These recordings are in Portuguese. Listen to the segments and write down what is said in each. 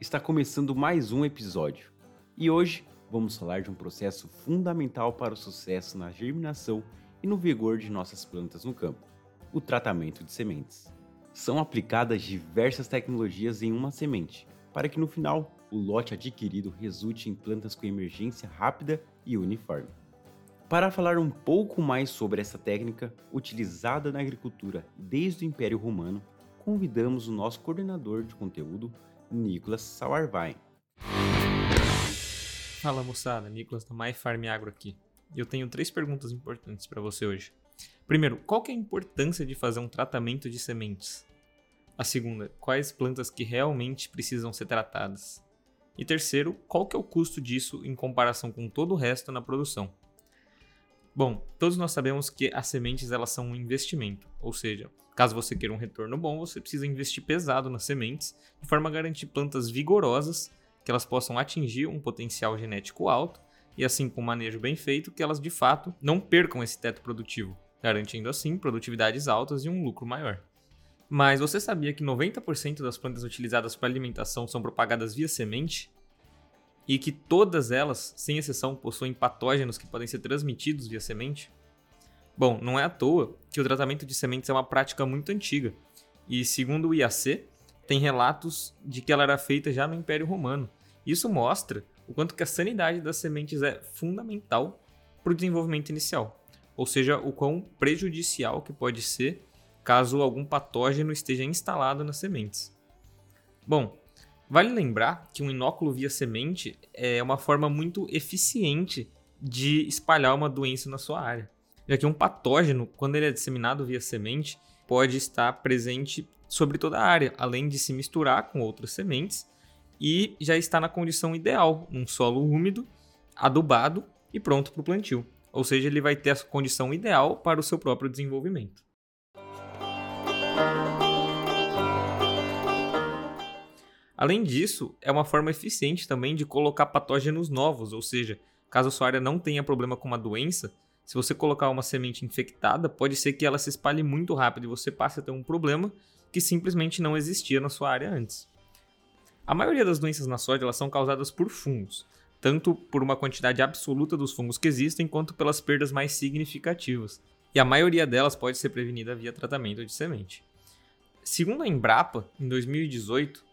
está começando mais um episódio. E hoje vamos falar de um processo fundamental para o sucesso na germinação e no vigor de nossas plantas no campo: o tratamento de sementes. São aplicadas diversas tecnologias em uma semente, para que no final o lote adquirido resulte em plantas com emergência rápida e uniforme. Para falar um pouco mais sobre essa técnica utilizada na agricultura desde o Império Romano, convidamos o nosso coordenador de conteúdo, Nicolas Sauerwein. Fala moçada, Nicolas da My Farm Agro aqui. Eu tenho três perguntas importantes para você hoje. Primeiro, qual é a importância de fazer um tratamento de sementes? A segunda, quais plantas que realmente precisam ser tratadas? E terceiro, qual que é o custo disso em comparação com todo o resto na produção? Bom, todos nós sabemos que as sementes elas são um investimento, ou seja, caso você queira um retorno bom, você precisa investir pesado nas sementes, de forma a garantir plantas vigorosas, que elas possam atingir um potencial genético alto e assim com um manejo bem feito que elas de fato não percam esse teto produtivo, garantindo assim produtividades altas e um lucro maior. Mas você sabia que 90% das plantas utilizadas para alimentação são propagadas via semente? E que todas elas, sem exceção, possuem patógenos que podem ser transmitidos via semente? Bom, não é à toa que o tratamento de sementes é uma prática muito antiga, e segundo o IAC, tem relatos de que ela era feita já no Império Romano. Isso mostra o quanto que a sanidade das sementes é fundamental para o desenvolvimento inicial, ou seja, o quão prejudicial que pode ser caso algum patógeno esteja instalado nas sementes. Bom, Vale lembrar que um inóculo via semente é uma forma muito eficiente de espalhar uma doença na sua área. Já que um patógeno, quando ele é disseminado via semente, pode estar presente sobre toda a área, além de se misturar com outras sementes e já está na condição ideal, num solo úmido, adubado e pronto para o plantio. Ou seja, ele vai ter a condição ideal para o seu próprio desenvolvimento. Além disso, é uma forma eficiente também de colocar patógenos novos, ou seja, caso a sua área não tenha problema com uma doença, se você colocar uma semente infectada, pode ser que ela se espalhe muito rápido e você passe a ter um problema que simplesmente não existia na sua área antes. A maioria das doenças na soja elas são causadas por fungos, tanto por uma quantidade absoluta dos fungos que existem, quanto pelas perdas mais significativas. E a maioria delas pode ser prevenida via tratamento de semente. Segundo a Embrapa, em 2018,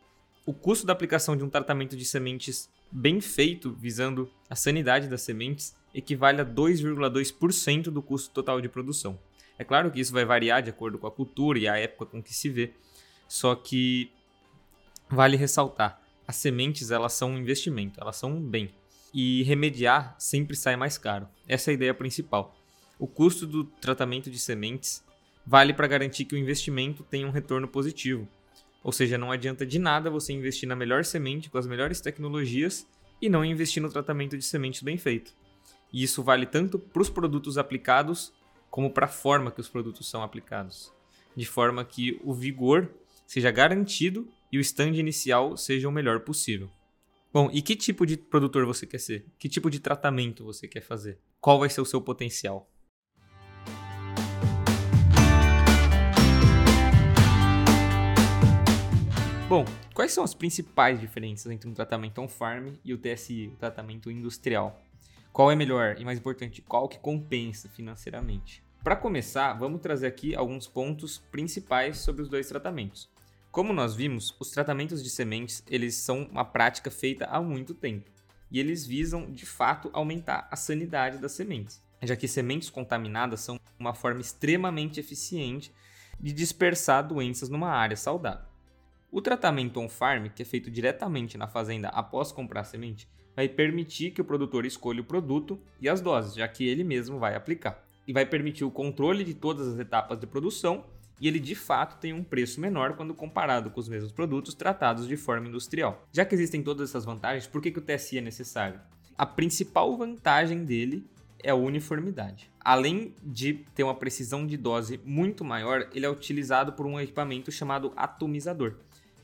o custo da aplicação de um tratamento de sementes bem feito, visando a sanidade das sementes, equivale a 2,2% do custo total de produção. É claro que isso vai variar de acordo com a cultura e a época com que se vê, só que vale ressaltar, as sementes elas são um investimento, elas são um bem. E remediar sempre sai mais caro. Essa é a ideia principal. O custo do tratamento de sementes vale para garantir que o investimento tenha um retorno positivo, ou seja, não adianta de nada você investir na melhor semente com as melhores tecnologias e não investir no tratamento de sementes bem feito. E isso vale tanto para os produtos aplicados como para a forma que os produtos são aplicados, de forma que o vigor seja garantido e o stand inicial seja o melhor possível. Bom, e que tipo de produtor você quer ser? Que tipo de tratamento você quer fazer? Qual vai ser o seu potencial? Bom, quais são as principais diferenças entre um tratamento on-farm e o TSI, o tratamento industrial? Qual é melhor e mais importante, qual que compensa financeiramente? Para começar, vamos trazer aqui alguns pontos principais sobre os dois tratamentos. Como nós vimos, os tratamentos de sementes, eles são uma prática feita há muito tempo, e eles visam, de fato, aumentar a sanidade das sementes, já que sementes contaminadas são uma forma extremamente eficiente de dispersar doenças numa área saudável. O tratamento on-farm, que é feito diretamente na fazenda após comprar semente, vai permitir que o produtor escolha o produto e as doses, já que ele mesmo vai aplicar. E vai permitir o controle de todas as etapas de produção e ele de fato tem um preço menor quando comparado com os mesmos produtos tratados de forma industrial. Já que existem todas essas vantagens, por que, que o TSI é necessário? A principal vantagem dele é a uniformidade. Além de ter uma precisão de dose muito maior, ele é utilizado por um equipamento chamado atomizador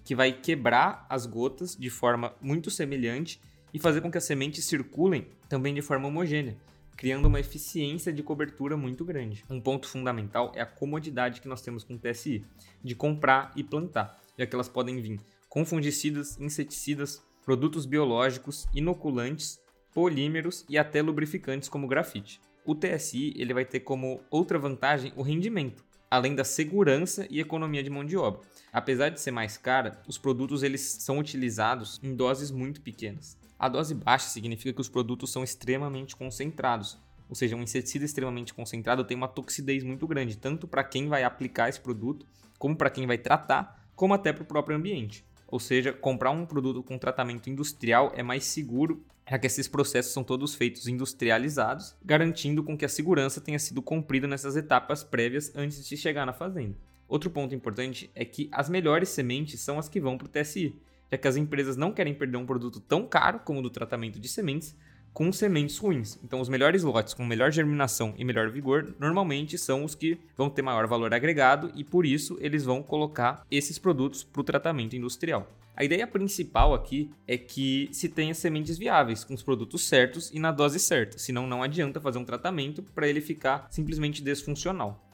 que vai quebrar as gotas de forma muito semelhante e fazer com que as sementes circulem também de forma homogênea, criando uma eficiência de cobertura muito grande. Um ponto fundamental é a comodidade que nós temos com o TSI, de comprar e plantar, já que elas podem vir com fungicidas, inseticidas, produtos biológicos, inoculantes, polímeros e até lubrificantes como grafite. O TSI ele vai ter como outra vantagem o rendimento, além da segurança e economia de mão de obra. Apesar de ser mais cara, os produtos eles são utilizados em doses muito pequenas. A dose baixa significa que os produtos são extremamente concentrados, ou seja, um inseticida extremamente concentrado tem uma toxidez muito grande, tanto para quem vai aplicar esse produto, como para quem vai tratar, como até para o próprio ambiente. Ou seja, comprar um produto com tratamento industrial é mais seguro, já que esses processos são todos feitos industrializados, garantindo com que a segurança tenha sido cumprida nessas etapas prévias antes de chegar na fazenda. Outro ponto importante é que as melhores sementes são as que vão para o TSI, já que as empresas não querem perder um produto tão caro como o do tratamento de sementes com sementes ruins. Então, os melhores lotes com melhor germinação e melhor vigor normalmente são os que vão ter maior valor agregado e por isso eles vão colocar esses produtos para o tratamento industrial. A ideia principal aqui é que se tenha sementes viáveis, com os produtos certos e na dose certa, senão não adianta fazer um tratamento para ele ficar simplesmente desfuncional.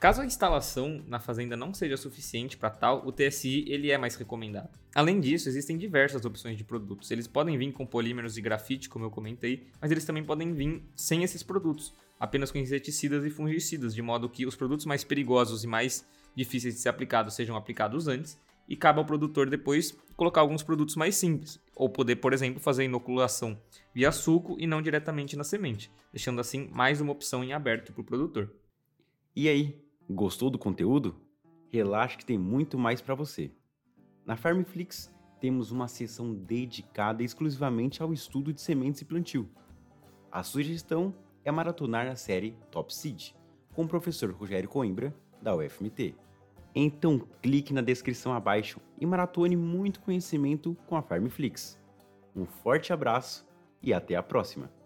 Caso a instalação na fazenda não seja suficiente para tal, o TSI ele é mais recomendado. Além disso, existem diversas opções de produtos. Eles podem vir com polímeros e grafite, como eu comentei, mas eles também podem vir sem esses produtos, apenas com inseticidas e fungicidas, de modo que os produtos mais perigosos e mais difíceis de ser aplicados sejam aplicados antes e cabe ao produtor depois colocar alguns produtos mais simples, ou poder, por exemplo, fazer inoculação via suco e não diretamente na semente, deixando assim mais uma opção em aberto para o produtor. E aí, Gostou do conteúdo? Relaxe que tem muito mais para você. Na Farmflix temos uma seção dedicada exclusivamente ao estudo de sementes e plantio. A sugestão é maratonar a série Top Seed, com o professor Rogério Coimbra, da UFMT. Então clique na descrição abaixo e maratone muito conhecimento com a Farmflix. Um forte abraço e até a próxima!